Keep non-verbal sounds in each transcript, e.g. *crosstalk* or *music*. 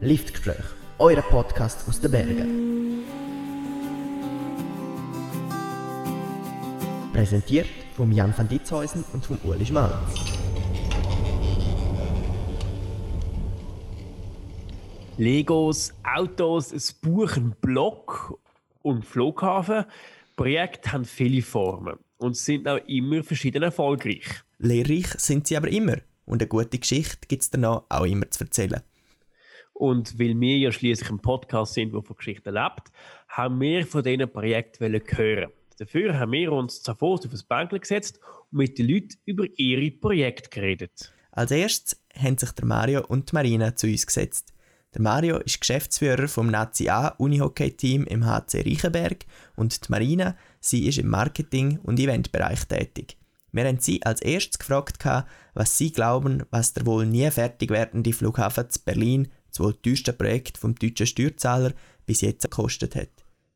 Liftgespräch, euer Podcast aus den Bergen. Präsentiert von Jan van Ditzhäusen und von Uli Schmalz. Legos, Autos, ein Buch, ein Block und Flughafen. Projekte haben viele Formen und sind auch immer verschieden erfolgreich. Lehrreich sind sie aber immer und eine gute Geschichte gibt es danach auch immer zu erzählen. Und weil wir ja schließlich ein Podcast sind, der von Geschichten lebt, haben wir von diesen Projekten hören. Dafür haben wir uns zuvor auf ein Bänkchen gesetzt und mit den Leuten über ihre Projekte geredet. Als erstes haben sich der Mario und die Marina zu uns gesetzt. Der Mario ist Geschäftsführer vom Nazi A Unihockey-Team im HC Reichenberg und die Marina, sie ist im Marketing- und Eventbereich tätig. Wir haben sie als erstes gefragt, was sie glauben, was der wohl nie fertig werdende Flughafen zu Berlin, das wohl teuerste Projekt vom deutschen Steuerzahler, bis jetzt gekostet hat.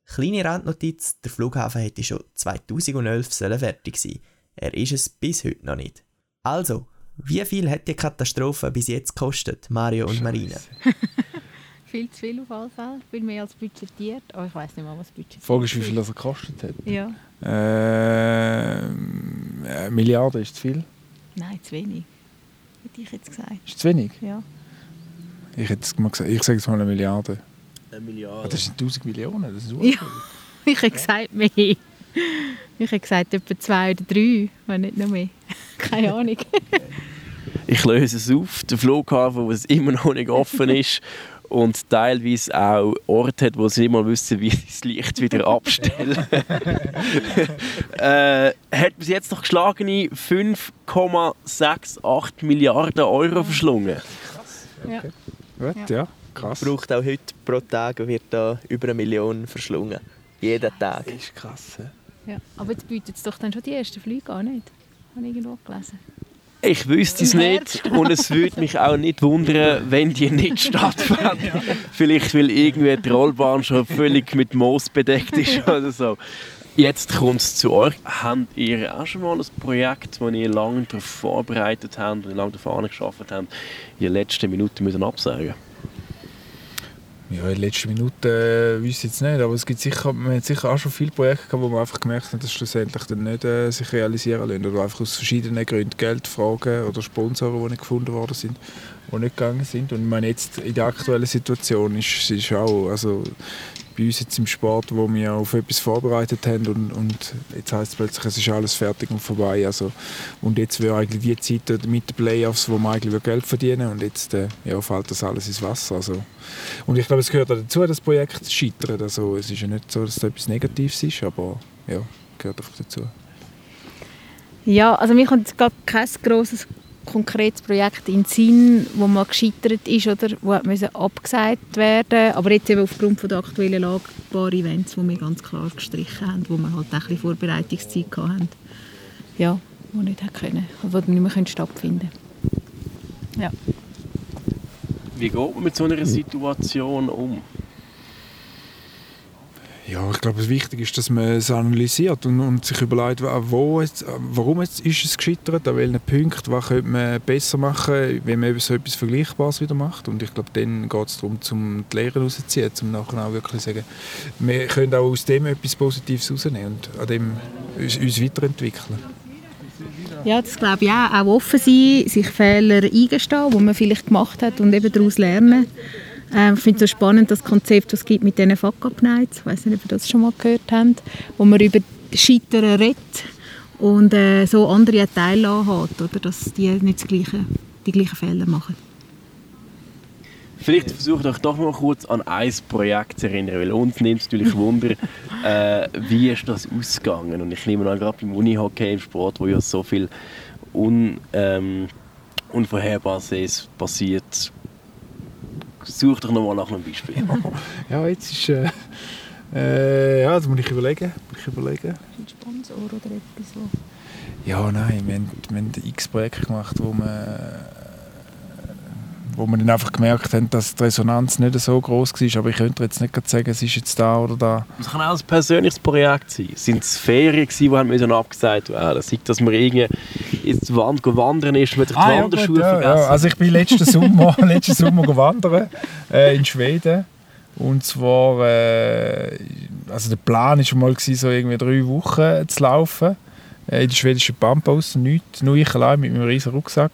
Kleine Randnotiz, der Flughafen hätte schon 2011 fertig sein Er ist es bis heute noch nicht. Also, wie viel hat die Katastrophe bis jetzt gekostet, Mario und Marina? *laughs* viel zu viel auf alle Fälle, viel mehr als budgetiert. Oh, ich weiß nicht mal, was budgetiert Die Frage ist, wie viel das gekostet hat. Ja. Äh, eine Milliarde ist zu viel? Nein, zu wenig. Hätte ich jetzt gesagt. Ist zu wenig? Ja. Ich, hätte mal gesagt, ich sage jetzt mal eine Milliarde. Eine Milliarde? Ah, das sind 1000 Millionen, das ist ja. *laughs* Ich hätte gesagt mehr. Ich hätte gesagt etwa zwei oder drei, wenn nicht noch mehr. *laughs* Keine Ahnung. ich löse es auf. Der Flughafen, wo es immer noch nicht offen *laughs* ist und teilweise auch Orte hat, wo sie nicht mal wissen, wie sie das Licht wieder abstellen. äh, hat bis jetzt noch geschlagene 5,68 Milliarden Euro verschlungen. Ja. Okay. Gut, ja. ja. Krass. Braucht auch heute pro Tag wird da über eine Million verschlungen. Jeden Tag. Das ist krass. Ja. Aber jetzt bietet es doch dann schon die ersten Flüge an, nicht? Habe ich irgendwo gelesen. Ich wüsste es nicht und es würde mich auch nicht wundern, wenn die nicht stattfinden. Vielleicht, weil irgendwie die Rollbahn schon völlig mit Moos bedeckt ist oder so. Jetzt kommt es zu euch. Habt ihr auch schon mal ein Projekt, das ihr lange darauf vorbereitet habt und lange darauf geschafft habt, in den letzten Minuten müssen absagen ja, in den letzten Minuten äh, weiß ich jetzt nicht, aber es gibt sicher, man hat sicher auch schon viele Projekte gehabt, wo man einfach gemerkt hat, dass schlussendlich dann nicht äh, sich realisieren lassen oder einfach aus verschiedenen Gründen Geldfragen oder Sponsoren, die nicht gefunden worden sind, die nicht gegangen sind. Und ich meine, jetzt in der aktuellen Situation ist es auch, also bei uns jetzt im Sport, wo wir auf etwas vorbereitet haben und, und jetzt heißt es plötzlich, es ist alles fertig und vorbei. Also, und jetzt wäre eigentlich die Zeit mit den Playoffs, wo man eigentlich Geld verdienen und jetzt äh, ja, fällt das alles ins Wasser. Also, und ich glaube, es gehört auch dazu, das Projekt zu scheitern. Also, es ist ja nicht so, dass es etwas Negatives ist, aber ja, gehört einfach dazu. Ja, also mir kommt jetzt gerade kein grosses konkretes Projekt in Sinn, wo mal gescheitert ist oder wo müssen abgesagt werden aber jetzt eben aufgrund von der aktuellen Lage ein paar Events, die wir ganz klar gestrichen haben, wo wir halt ein bisschen Vorbereitungszeit hatten, ja, die nicht können, wo nicht mehr stattfinden ja. Wie geht man mit so einer Situation um? Ja, ich glaube, wichtig ist, dass man es analysiert und, und sich überlegt, wo jetzt, warum jetzt ist es gescheitert, an welchen Punkten, was könnte man besser machen, wenn man so etwas Vergleichbares wieder macht. Und ich glaube, dann geht es darum, zum die Lehre rauszuziehen, um nachher auch wirklich sagen, wir können auch aus dem etwas Positives rausnehmen und an dem uns, uns weiterentwickeln. Ja, das glaube ich auch. Auch offen sein, sich Fehler eingestehen, die man vielleicht gemacht hat und eben daraus lernen. Ähm, ich finde es so spannend, das Konzept, das es gibt mit diesen Fuck-Up-Nights. Ich weiß nicht, ob ihr das schon mal gehört habt, wo man über Scheitern redet und äh, so andere Teile hat, oder, dass die nicht gleiche, die gleichen Fehler machen. Vielleicht versucht euch doch mal kurz an ein Projekt zu erinnern, weil uns nimmt es natürlich Wunder, *laughs* äh, wie ist das ausgegangen? Und ich nehme an, gerade beim Unihockey, im Sport, wo ja so viel un, ähm, Unvorherbares passiert, Such doch nochmal nach einem Beispiel. ja, jetzt ist... Äh, äh, ja, das muss ich überlegen. Muss ich überlegen. Ein Sponsor oder etwas? Ja, nein, wir haben, wir haben x Projekte gemacht, wo wir wo wir dann einfach gemerkt haben, dass die Resonanz nicht so groß war. Aber ich könnte jetzt nicht sagen, es ist jetzt da oder da. Es kann auch ein persönliches Projekt sein. Sind es Ferien, die haben wir abgesagt haben? Das sieht, dass wir irgendwie ins Wand wandern ist, man sich die Ah, ja, Wanderschuhe gut, ja, vergessen. ja. Also ich bin letzten Sommer, *laughs* letzten Sommer wandern äh, in Schweden. Und zwar, äh, also der Plan war mal, so irgendwie drei Wochen zu laufen. Äh, in der schwedischen Pampas, nichts, nur ich allein mit meinem riesen Rucksack.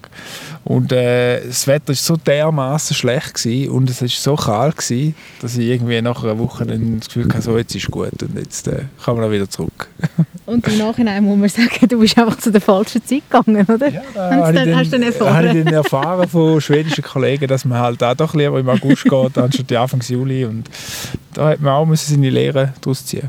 Und äh, das Wetter war so dermaßen schlecht gewesen, und es war so kalt, gewesen, dass ich irgendwie nach einer Woche dann das Gefühl hatte, so, jetzt ist gut und jetzt äh, kann man auch wieder zurück. *laughs* Und im Nachhinein muss man sagen, du bist einfach zu der falschen Zeit gegangen, oder? Ja, da Hast habe ich dann- hast du dann erfahren? habe ich dann erfahren von schwedischen Kollegen, dass man halt auch doch lieber im August geht, anstatt Anfang Juli. Und da hat man auch müssen seine Lehren daraus ziehen.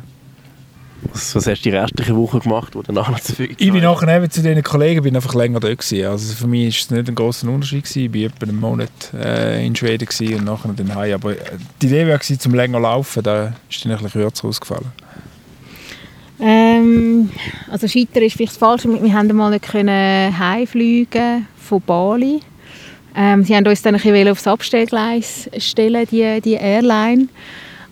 Was, hast du die restliche Woche gemacht, wo danach noch zu viel Ich bin nachher eben zu diesen Kollegen bin einfach länger dort gewesen. Also für mich ist es nicht ein grosser Unterschied gewesen. Ich war etwa einen Monat äh, in Schweden gewesen und nachher dann heim. Aber äh, die Idee war zum länger laufen, da ist dann ein bisschen kürzer ausgefallen. Ähm, also Scheitern ist vielleicht das Falsche. Wir haben mal nicht können heimfliegen von Bali. Ähm, sie haben uns dann ein bisschen aufs Abstellgleis stellen, die, die Airline.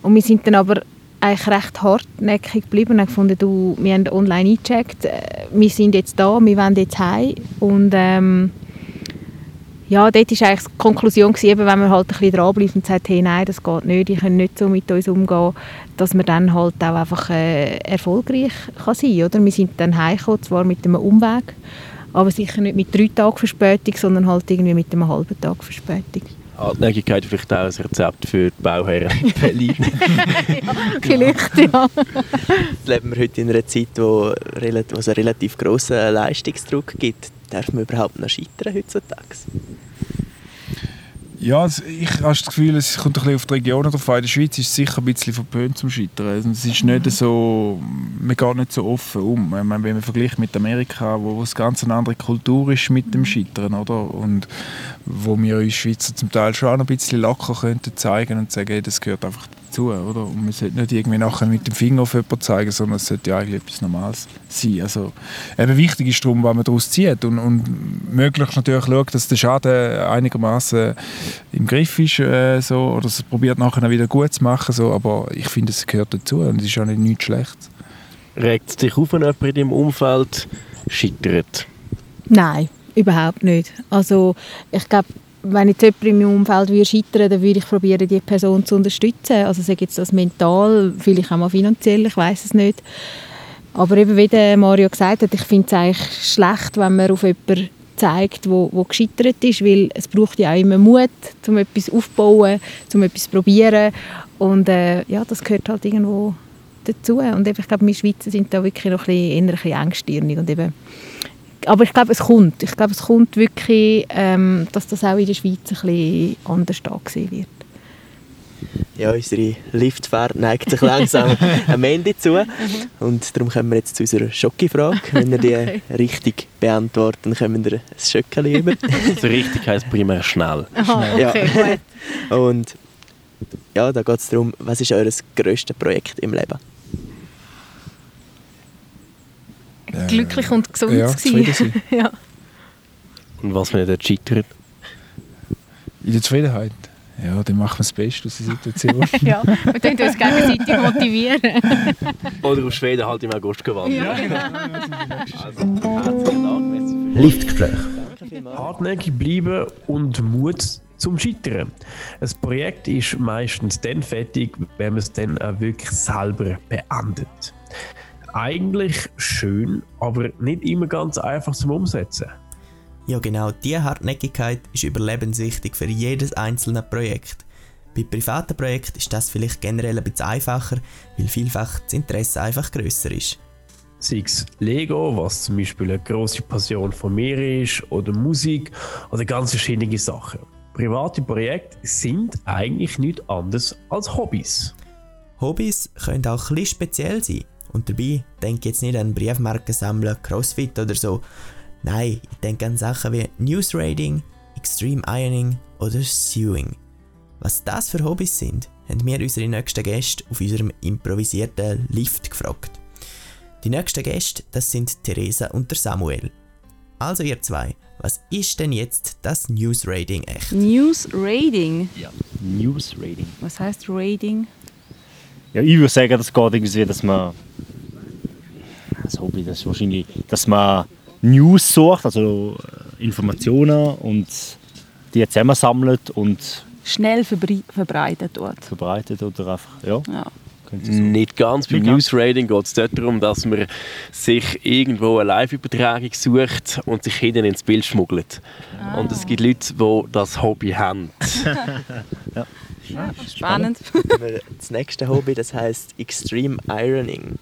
Und wir sind dann aber eigentlich recht hartnäckig geblieben und gefunden, du, wir haben online eingecheckt, äh, wir sind jetzt da, wir wollen jetzt heim. Und ähm, ja, dort war eigentlich die Konklusion, gewesen, wenn man halt ein bisschen dranbleibt und sagt, hey, nein, das geht nicht, die können nicht so mit uns umgehen, dass man dann halt auch einfach äh, erfolgreich kann sein oder? Wir sind dann heimgekommen, zwar mit einem Umweg, aber sicher nicht mit drei Tagen Verspätung, sondern halt irgendwie mit einem halben Tag Verspätung. Hartnäckigkeit vielleicht auch ein Rezept für die Bauherren in *laughs* Berlin. Vielleicht, ja. *laughs* Jetzt leben wir heute in einer Zeit, wo es einen relativ grossen Leistungsdruck gibt. Darf man überhaupt noch scheitern heutzutage? Ja, es- ich habe das Gefühl, es kommt ein bisschen auf die Regionen drauf an. In der Schweiz ist es sicher ein bisschen verpönt zum Scheitern. Also Es ist nicht so, man geht nicht so offen um. Meine, wenn man vergleicht mit Amerika, wo, wo es ganz eine andere Kultur ist mit dem Scheitern, oder? Und wo wir uns Schweizer zum Teil schon auch ein bisschen locker könnten zeigen und sagen, hey, das gehört einfach dazu, oder? Und man sollte nicht irgendwie nachher mit dem Finger auf jemanden zeigen, sondern es sollte ja eigentlich etwas Normales sein. Also, eben wichtig ist darum, was man daraus zieht und, und möglichst natürlich schaut, dass der Schaden einigermaßen im Griff ist, äh, so, oder es probiert nachher wieder gut zu machen, so, aber ich finde, es gehört dazu und es ist auch nicht nichts Schlechtes. Regt es dich auf, wenn jemand in deinem Umfeld scheitert? Nein, überhaupt nicht. Also ich glaube, wenn jetzt jemand in meinem Umfeld würde scheitern dann würde ich probieren, die Person zu unterstützen. Also sei jetzt das mental, vielleicht auch mal finanziell, ich weiß es nicht. Aber eben wie der Mario gesagt hat, ich finde es eigentlich schlecht, wenn man auf jemanden zeigt, wo, wo gescheitert ist, weil es braucht ja auch immer Mut, um etwas aufzubauen, um etwas zu probieren und äh, ja, das gehört halt irgendwo dazu und eben, ich glaube, wir Schweizer sind da wirklich noch ein bisschen, eher ein bisschen engstirnig und eben aber ich glaube, es kommt. Ich glaube, es kommt wirklich, ähm, dass das auch in der Schweiz ein bisschen anders angesehen wird. Ja, unsere Liftfahrt neigt sich langsam *laughs* am Ende zu. Und darum kommen wir jetzt zu unserer Schocki-Frage. Wenn ihr die *laughs* Okay. richtig beantwortet, dann kommen wir ein Schöckchen über. So richtig heisst primär schnell. *laughs* Aha, Ja. okay, gut. Und ja, da geht es darum, was ist euer grösstes Projekt im Leben? Glücklich und gesund ja, sein. ja. Und was, wenn er dort scheitert? In der Zufriedenheit. Ja, dann machen wir das Beste aus der Situation. *laughs* ja, wir können uns gegenseitig motivieren. *laughs* Oder auf Schweden halt im August gewandert. Ja, genau. Herzlichen Dank, merci für Liftgespräch. Hartnäckig bleiben und Mut zum Scheitern. Ein Projekt ist meistens dann fertig, wenn man es dann auch wirklich selber beendet. Eigentlich schön, aber nicht immer ganz einfach zum Umsetzen. Ja, genau, diese Hartnäckigkeit ist überlebenswichtig für jedes einzelne Projekt. Bei privaten Projekten ist das vielleicht generell ein bisschen einfacher, weil vielfach das Interesse einfach grösser ist. Sei es Lego, was zum Beispiel eine grosse Passion von mir ist, oder Musik oder ganz verschiedene Sachen. Private Projekte sind eigentlich nichts anderes als Hobbys. Hobbys können auch ein bisschen speziell sein. Und dabei denke ich jetzt nicht an Briefmarken sammeln, Crossfit oder so. Nein, ich denke an Sachen wie Newsreading, Extreme Ironing oder Sewing. Was das für Hobbys sind, haben wir unsere nächsten Gäste auf unserem improvisierten Lift gefragt. Die nächsten Gäste, das sind Theresa und der Samuel. Also ihr zwei, was ist denn jetzt das Newsreading echt? News Rating. News Rating. Was heißt Rating? Ja, ich würde sagen, das geht irgendwie, dass man. Das Hobby, das ist wahrscheinlich, dass man News sucht, also äh, Informationen und die zusammensammelt und Schnell verbrei- verbreitet dort. verbreitet oder einfach, ja, Ja. so. Nicht ganz. Beim Nicht ganz. News Rating geht es dort darum, dass man sich irgendwo eine Live-Übertragung sucht und sich hinten ins Bild schmuggelt. Und es gibt Leute, die das Hobby haben. *laughs* Spannend. Das nächste Hobby, das heißt Extreme Ironing.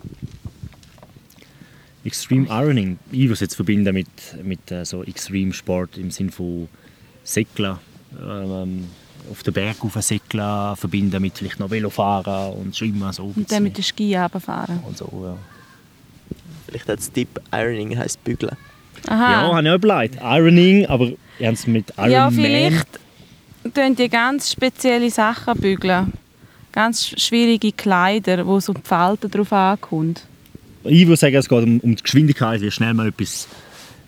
Extreme Ironing, ich würde es jetzt verbinden mit, mit äh, so Extreme Sport im Sinne von Segeln, ähm, auf den Berg segeln, verbinden mit vielleicht noch Velofahren und Schwimmen, so Und dann mit den Ski runterfahren. und so, ja. Vielleicht als Tipp, Ironing heißt bügeln. Aha. Ja, habe ich auch überlegt. Ironing, aber es mit Iron ja, vielleicht tun die ganz spezielle Sachen bügeln. Ganz schwierige Kleider, wo so die Falten drauf ankommt. Ich würde sagen, es geht um, um die Geschwindigkeit, wie schnell man etwas,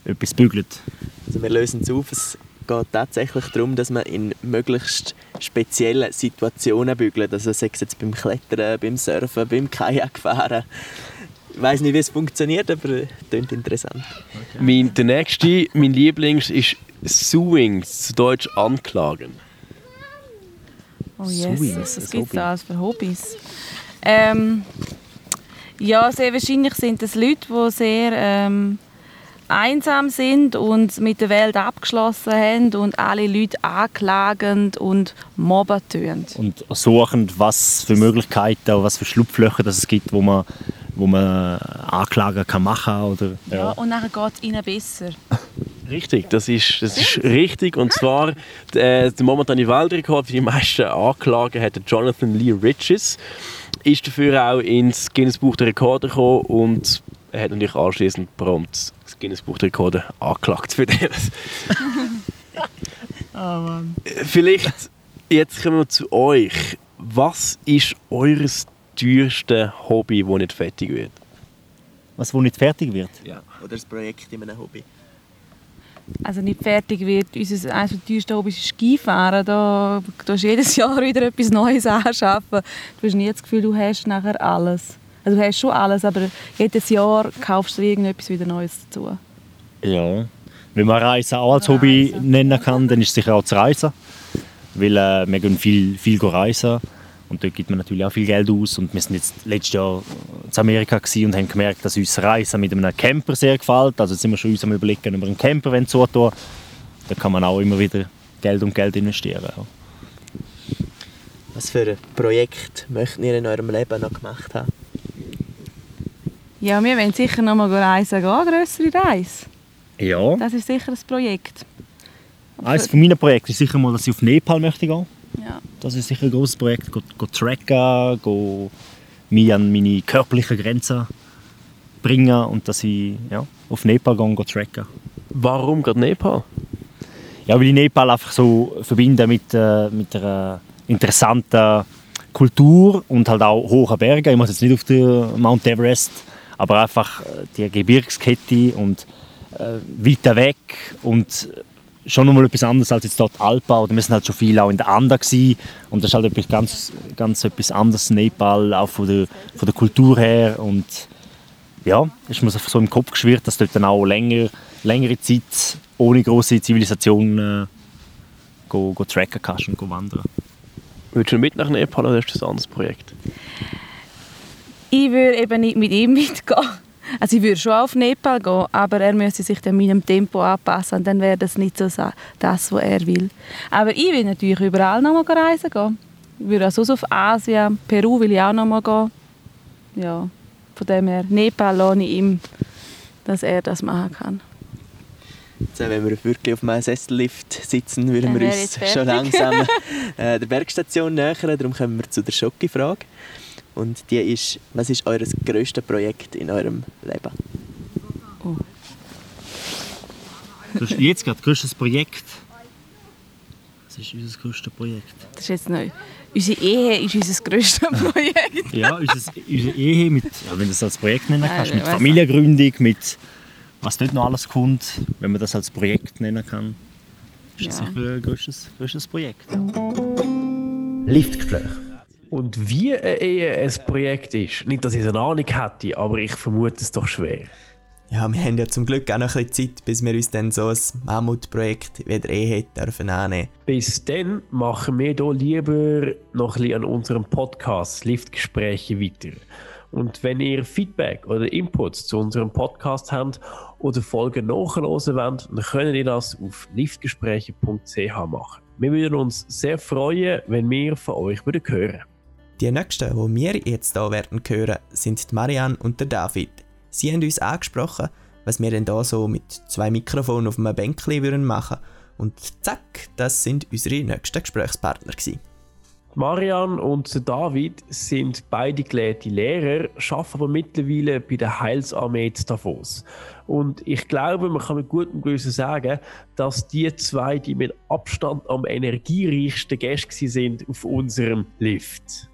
etwas bügelt. Also wir lösen es auf, es geht tatsächlich darum, dass man in möglichst speziellen Situationen bügelt. Also sei es jetzt beim Klettern, beim Surfen, beim Kajakfahren. Ich weiß nicht, wie es funktioniert, aber es klingt interessant. Mein, der nächste, mein Lieblings, ist Suing, zu Deutsch anklagen. Oh das was gibt es Hobby. da alles für Hobbys? Ähm, ja, sehr wahrscheinlich sind es Leute, die sehr ähm, einsam sind und mit der Welt abgeschlossen haben und alle Leute anklagen und mobben tun. Und suchen, was für Möglichkeiten, was für Schlupflöcher das es gibt, wo man, wo man Anklagen kann machen oder Ja, und dann geht es ihnen besser. Richtig, das ist, das ist richtig. Und zwar äh, der momentane Weltrekord für die meisten Anklagen hat Jonathan Lee Riches. Ist dafür auch ins Guinness Buch der Rekorde gekommen und er hat natürlich anschließend prompt das Guinness Buch der Rekorde angeklagt für das. *laughs* Vielleicht jetzt kommen wir zu euch. Was ist eures teuerste Hobby, das nicht fertig wird? was wo nicht fertig wird. Oder das Projekt in einem Hobby. Also nicht fertig wird. Unser, eines der teuersten Hobbys ist Skifahren. Da, du hast jedes *laughs* Jahr wieder etwas Neues anschaffen. Du hast nie das Gefühl, du hast nachher alles. Also du hast schon alles, aber jedes Jahr kaufst du irgendetwas wieder Neues dazu. Ja. Wenn man Reisen auch als Hobby Reisen. nennen kann, dann ist es sicher auch das Reisen. Weil äh, wir gehen viel, viel reisen und dort gibt man natürlich auch viel Geld aus. Und wir sind jetzt letztes Jahr in Amerika und haben gemerkt, dass uns Reisen mit einem Camper sehr gefällt. Also jetzt sind wir schon uns am überlegen, ob wir einen Camper wollen zutun Da kann man auch immer wieder Geld und Geld investieren. Ja. Was für ein Projekt möchtet ihr in eurem Leben noch gemacht haben? Ja, wir wollen sicher noch mal reisen gehen, grössere Reise. ja. Das ist sicher ein Projekt. Eines von meinen Projekten ist sicher mal, dass ich auf Nepal möchte gehen. Ja. Das ist sicher ein großes Projekt. Go, go tracken, go mich an meine körperlichen Grenzen bringen und dass ich ja, auf Nepal gehe und go tracken. Warum gerade Nepal? Ja, weil ich Nepal einfach so verbinde mit, äh, mit einer interessanten Kultur und halt auch hohen Bergen. Ich muss jetzt nicht auf den Mount Everest, aber einfach äh, die Gebirgskette und äh, weiter weg und schon nochmal etwas anderes als jetzt dort Alpen. Oder wir sind halt schon viel auch in der Anden gewesen. und das ist halt etwas ganz, ganz etwas anderes in Nepal, auch von der, von der Kultur her und ja, ist mir so im Kopf geschwirrt, dass du dort dann auch länger, längere Zeit ohne große Zivilisation äh, go, go tracken kannst und go wandern. Willst du mit nach Nepal oder ist das ein anderes Projekt? Ich würde eben nicht mit ihm *laughs* mitgehen. Also ich würde schon auf Nepal gehen, aber er müsste sich dann meinem Tempo anpassen und dann wäre das nicht so das, was er will. Aber ich will natürlich überall noch mal reisen gehen. Ich würde auch sonst auf Asien, Peru will ich auch noch mal gehen. Ja, von dem her, Nepal lohne ich ihm, dass er das machen kann. Jetzt, wenn wir wirklich auf einem Sessellift sitzen, würden wir uns schon langsam *laughs* äh, der Bergstation nähern. Darum kommen wir zu der Schocki-Frage. Und die ist, was ist euer grösstes Projekt in eurem Leben? Das ist jetzt gerade das größte Projekt. Das ist unser größtes Projekt. Das ist jetzt neu. Unsere Ehe ist unser grösstes *laughs* Projekt. Ja, unser, unsere Ehe mit, ja, wenn du das als Projekt nennen kannst, Nein, mit Familiengründung, mit was dort noch alles kommt, wenn man das als Projekt nennen kann, ist das Ja. sicher ein größtes, größtes Projekt. Liftgespräch. Und wie ein Projekt ist, nicht, dass ich es eine Ahnung hätte, aber ich vermute es doch schwer. Ja, wir haben ja zum Glück auch noch ein bisschen Zeit, bis wir uns dann so ein Mammutprojekt wieder eh dürfen annehmen. Bis dann machen wir hier lieber noch ein bisschen an unserem Podcast Liftgespräche weiter. Und wenn ihr Feedback oder Inputs zu unserem Podcast habt oder Folgen nachhören wollt, dann könnt ihr das auf liftgespräche.ch machen. Wir würden uns sehr freuen, wenn wir von euch hören würden. Die nächsten, die wir jetzt hier werden hören, sind Marianne und der David. Sie haben uns angesprochen, was wir denn da so mit zwei Mikrofonen auf einem Bänkchen würden machen und zack, das sind unsere nächsten Gesprächspartner gewesen. Marian und David sind beide gelehrte Lehrer, arbeiten aber mittlerweile bei der Heilsarmee zu Davos. Und ich glaube, man kann mit gutem Gewissen sagen, dass die zwei die mit Abstand am energiereichsten Gäste sind auf unserem Lift.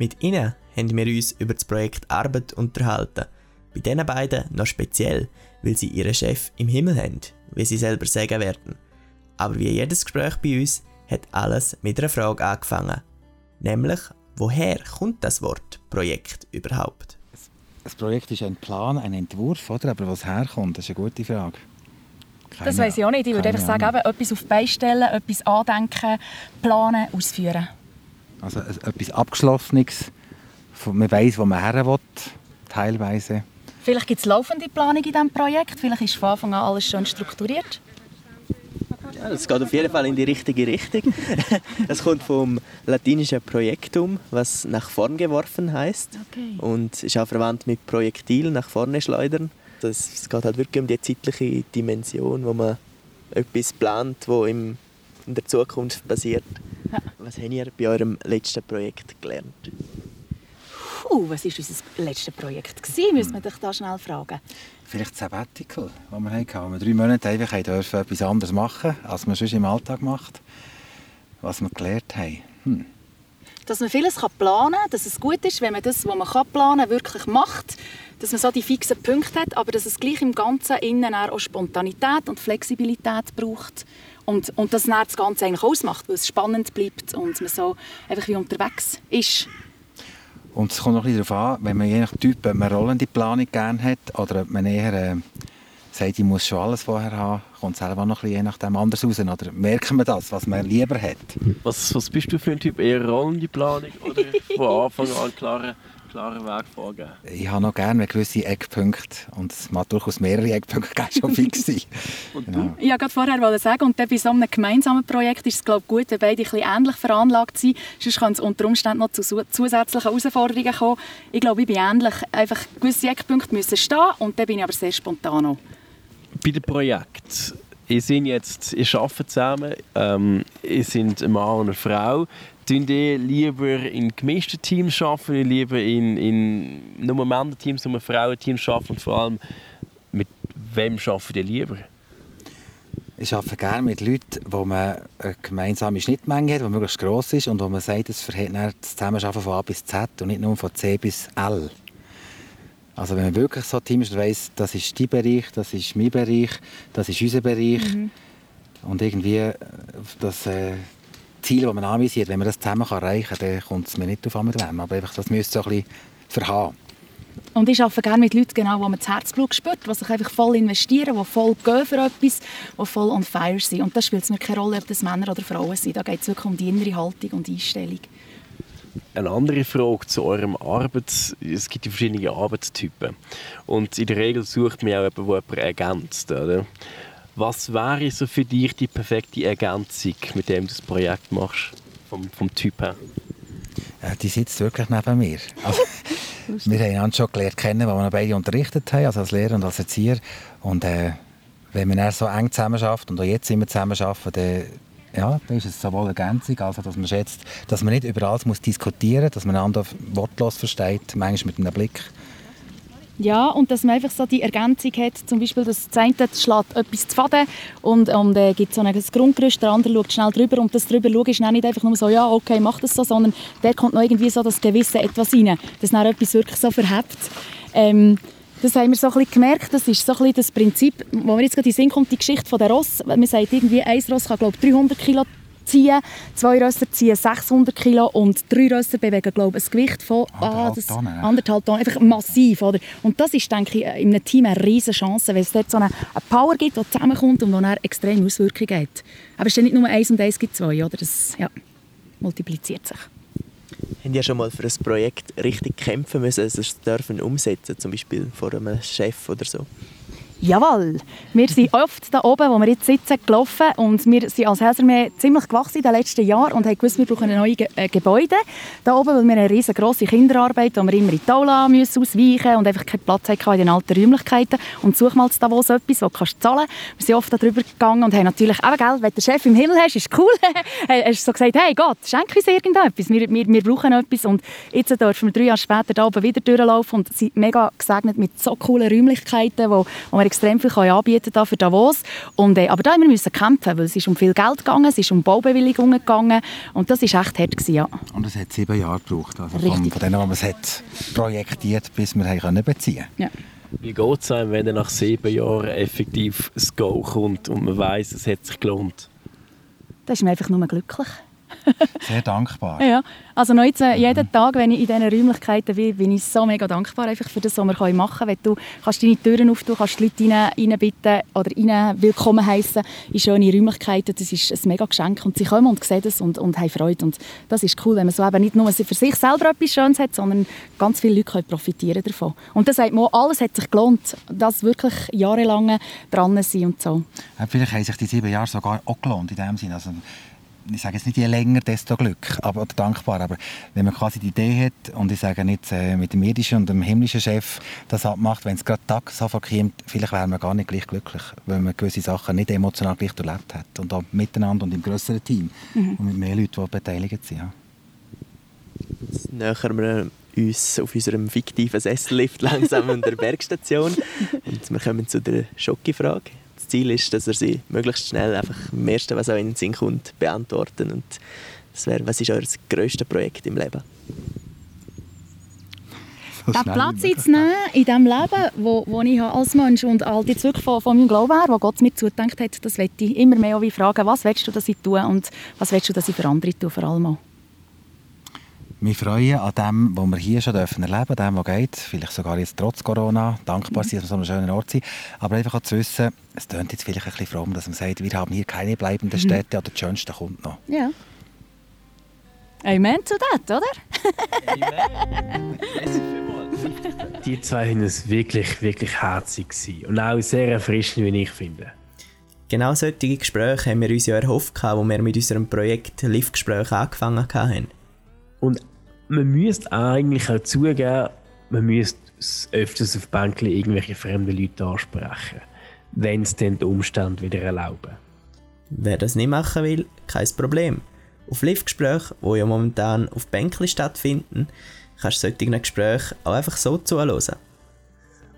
Mit ihnen haben wir uns über das Projekt Arbeit unterhalten. Bei diesen beiden noch speziell, weil sie ihren Chef im Himmel haben, wie sie selber sagen werden. Aber wie jedes Gespräch bei uns hat alles mit einer Frage angefangen. Nämlich, woher kommt das Wort Projekt überhaupt? Das Projekt ist ein Plan, ein Entwurf, oder? Aber was herkommt, das ist eine gute Frage. Keine, das weiß ich auch nicht. Ich würde einfach sagen, eben, etwas auf die Beine stellen, etwas andenken, planen, ausführen. Also etwas Abgeschlossenes, man weiß, wo man her will, teilweise. Vielleicht gibt es laufende Planung in diesem Projekt, vielleicht ist von Anfang an alles schon strukturiert. Es geht auf jeden Fall in die richtige Richtung. *laughs* Es kommt vom latinischen Projektum, was nach vorn geworfen heißt okay. und ist auch verwandt mit Projektil nach vorne schleudern. Es geht halt wirklich um die zeitliche Dimension, wo man etwas plant, wo im, in der Zukunft passiert. Ja. Was habt ihr bei eurem letzten Projekt gelernt? Puh, was war unser letztes Projekt? Gewesen, müssen wir dich da schnell fragen. Vielleicht Sabbatical, das wir hatten, wo wir drei Monate einfach dürfen etwas anderes machen als man sonst im Alltag macht. Was wir gelernt haben. Hm. Dass man vieles planen kann, dass es gut ist, wenn man das, was man planen kann, wirklich macht. Dass man so die fixen Punkte hat, aber dass es gleich im Ganzen innen auch Spontanität und Flexibilität braucht. Und, und dass das Ganze eigentlich ausmacht, weil es spannend bleibt und man so einfach wie unterwegs ist. Und es kommt noch ein bisschen darauf an, wenn man je nach Typ eine rollende Planung gerne hat oder ob man eher äh, sagt, ich muss schon alles vorher haben, kommt es selber noch ein bisschen je nachdem anders raus. Oder merken wir das, was man lieber hat? Was, was bist du für ein Typ? Eher rollende Planung oder von Anfang an klare klaren Weg vorgeben? Ich habe noch gerne gewisse Eckpunkte und es mag durchaus mehrere Eckpunkte schon fix sein. *laughs* genau. Ich wollte vorher sagen, und bei so einem gemeinsamen Projekt ist es glaube ich, gut, wenn beide ein ähnlich veranlagt sind. Sonst kann es unter Umständen noch zu zusätzlichen Herausforderungen kommen. Ich glaube, ich bin ähnlich. Einfach gewisse Eckpunkte müssen stehen und dann bin ich aber sehr spontan. Bei dem Projekt ihr seid jetzt, ihr arbeitet zusammen, ähm, ihr seid ein Mann und eine Frau. Tun ihr lieber in gemischten Teams arbeiten, oder lieber in, in nur Männer-Teams, nur Frauen-Teams arbeiten und vor allem mit wem arbeitet ihr lieber? Ich arbeite gerne mit Leuten, wo man eine gemeinsame Schnittmenge hat, die möglichst gross ist und wo man sagt, es verhält das Zusammenarbeiten von A bis Z und nicht nur von C bis L. Also wenn man wirklich so ein Team ist, weiss, das ist dein Bereich, das ist mein Bereich, das ist unser Bereich mhm. und irgendwie äh, das äh, Ziel, das man anvisiert, wenn man das zusammen erreichen kann, dann kommt es mir nicht auf einmal Aber einfach, das müsste so ein bisschen verhaben. Und ich arbeite gerne mit Leuten, genau, wo man das Herzblut spürt, die sich einfach voll investieren, die voll gehen für etwas, die voll on fire sind. Und da spielt es mir keine Rolle, ob das Männer oder Frauen sind. Da geht es wirklich um die innere Haltung und Einstellung. Eine andere Frage zu eurem Arbeits... Es gibt die verschiedenen Arbeitstypen. Und in der Regel sucht man auch jemanden, der jemanden ergänzt. Oder? Was wäre so für dich die perfekte Ergänzung, mit dem du das Projekt machst, vom, vom Typ her? Ja, die sitzt wirklich neben mir. Also, wir haben uns schon gelernt kennen, weil wir beide unterrichtet haben, also als Lehrer und als Erzieher. Und äh, wenn man so eng zusammenarbeitet und auch jetzt immer zusammenarbeiten, dann ja, dann ist es sowohl Ergänzung, also dass man schätzt, dass man nicht über alles muss diskutieren muss, dass man einander wortlos versteht, manchmal mit einem Blick. Ja, und dass man einfach so die Ergänzung hat, zum Beispiel, dass das eine schlägt etwas zu faden und, und äh, gibt so ein Grundgerüst, der andere schaut schnell drüber und das drüber schauen ist dann nicht einfach nur so, ja, okay, mach das so, sondern der kommt noch irgendwie so das Gewisse etwas rein, dass dann etwas wirklich so verhebt. Ähm, das haben wir so ein gemerkt. Das ist so ein das Prinzip, wo wir jetzt gerade in Sinn kommt, die Geschichte der Ross. Man sagt irgendwie, ein Ross kann glaube 300 Kilo ziehen. Zwei Rösser ziehen 600 Kilo und drei Rösser bewegen, glaube ich, ein Gewicht von ah, das, Tonnen. anderthalb Tonnen. Einfach massiv. Oder? Und das ist, denke ich, in einem Team eine riesige Chance, weil es dort so eine, eine Power gibt, die zusammenkommt und die dann extreme Auswirkungen hat. Aber es ist ja nicht nur eins und eins gibt zwei. Oder? Das ja, multipliziert sich. Haben ja schon mal für ein Projekt richtig kämpfen müssen, also es dürfen umsetzen, zum Beispiel vor einem Chef oder so? Jawohl. Wir sind oft da oben, wo wir jetzt sitzen, gelaufen und wir sind als Helsermeer ziemlich gewachsen in den letzten Jahren und haben gewusst, wir brauchen ein neues Ge äh, Gebäude da oben, weil wir eine riesengroße Kinderarbeit, wo wir immer in die Aula müssen ausweichen und einfach keinen Platz hatten in den alten Räumlichkeiten. Und such mal da wo so etwas, kannst du zahlen. Wir sind oft darüber gegangen und haben natürlich, eben, gell, wenn der Chef im Himmel *laughs* hast, ist cool. hast so gesagt, hey Gott, schenk uns irgendetwas, wir, wir, wir brauchen etwas. Und jetzt dürfen wir drei Jahre später da oben wieder durchlaufen und sind mega gesegnet mit so coolen Räumlichkeiten, wo, wo wir extrem viel anbieten kann für Davos. Und, äh, aber da haben wir müssen kämpfen, weil es ist um viel Geld gegangen, es ist um Baubewilligungen gegangen und das ist echt hart gewesen, ja. Und es hat sieben Jahre gebraucht, also Richtig. von, von denen, wo man es hat projektiert, bis wir haben können beziehen. Ja. Wie geht es einem, wenn dann nach sieben Jahren effektiv das Go kommt und man weiß, es hat sich gelohnt? Da ist man einfach nur glücklich. *laughs* Sehr dankbar. Ja, also noch jetzt, äh, jeden Tag, wenn ich in diesen Räumlichkeiten bin, bin ich so mega dankbar einfach für das, was wir machen können. Wenn du kannst deine Türen auftun, kannst die Leute rein, reinbitten oder rein willkommen heißen in schöne Räumlichkeiten, das ist ein mega Geschenk und sie kommen und sehen das und, und haben Freude und das ist cool, wenn man so eben nicht nur für sich selber etwas Schönes hat, sondern ganz viele Leute können profitieren davon. Und dann sagt man, alles hat sich gelohnt, dass wirklich jahrelang dran sein und so. Ja, Vielleicht haben sich die sieben Jahre sogar auch gelohnt in dem Sinne. Also, ich sage jetzt nicht je länger, desto Glück, aber oder dankbar. Aber wenn man quasi die Idee hat und ich sage nicht äh, mit dem irdischen und dem himmlischen Chef das abmacht, wenn es gerade Tag sofort kommt, vielleicht wäre man gar nicht gleich glücklich, weil man gewisse Sachen nicht emotional gleich erlebt hat und auch miteinander und im größeren Team Mhm. und mit mehr Leuten, die beteiligt sind. Ja. Jetzt nähern wir uns auf unserem fiktiven Sessellift *laughs* langsam an der Bergstation und wir kommen zu der Schocki-Frage. Das Ziel ist, dass er sie möglichst schnell einfach am ersten, was auch in den Sinn kommt, beantworten. Und das wäre, was ist euer grösstes Projekt im Leben? Den Platz möglich. einzunehmen in dem Leben, wo, wo ich als Mensch und halt jetzt wirklich von, von meinem Glauben her, wo Gott mir zugedacht hat, das möchte ich immer mehr auch wie fragen, was willst du, dass ich tue und was willst du, dass ich für andere tue, vor allem auch. Wir freuen an dem, was wir hier schon dürfen erleben dürfen, dem, was geht. Vielleicht sogar jetzt trotz Corona. Dankbar sein, dass wir so einem schönen Ort sind. Aber einfach auch zu wissen, es klingt jetzt vielleicht ein bisschen fromm, dass man sagt, wir haben hier keine bleibenden Städte oder das Schönste kommt noch. Ja. Amen zu das, oder? *laughs* Die zwei haben es wirklich, wirklich herzig gewesen. Und auch sehr erfrischend, wie ich finde. Genau solche Gespräche haben wir uns ja erhofft, als wir mit unserem Projekt Live-Gespräch angefangen haben. Und man müsste eigentlich auch zugeben, man müsste öfters auf Bänkchen irgendwelche fremden Leute ansprechen. Wenn es denn die Umstände wieder erlauben. Wer das nicht machen will, kein Problem. Auf Live-Gesprächen, die ja momentan auf Bänkli stattfinden, kannst du solchen Gesprächen auch einfach so zuhören.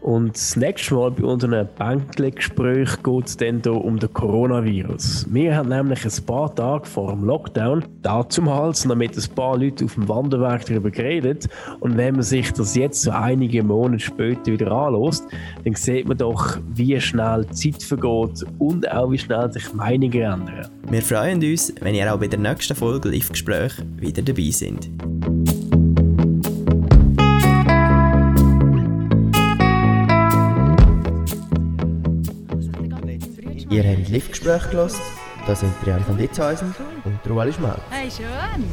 Und das nächste Mal bei unseren Bänkle-Gespräch geht es dann hier um den Coronavirus. Wir haben nämlich ein paar Tage vor dem Lockdown da zum Hals noch mit ein paar Leuten auf dem Wanderweg darüber geredet. Und wenn man sich das jetzt so einige Monate später wieder anlässt, dann sieht man doch, wie schnell die Zeit vergeht und auch wie schnell sich Meinungen ändern. Wir freuen uns, wenn ihr auch bei der nächsten Folge Live-Gespräch wieder dabei seid. Ihr habt Live-Gespräch gehört. Da sind Brian von Ditzhäusen und Ruali Schmalz. Hey, schön.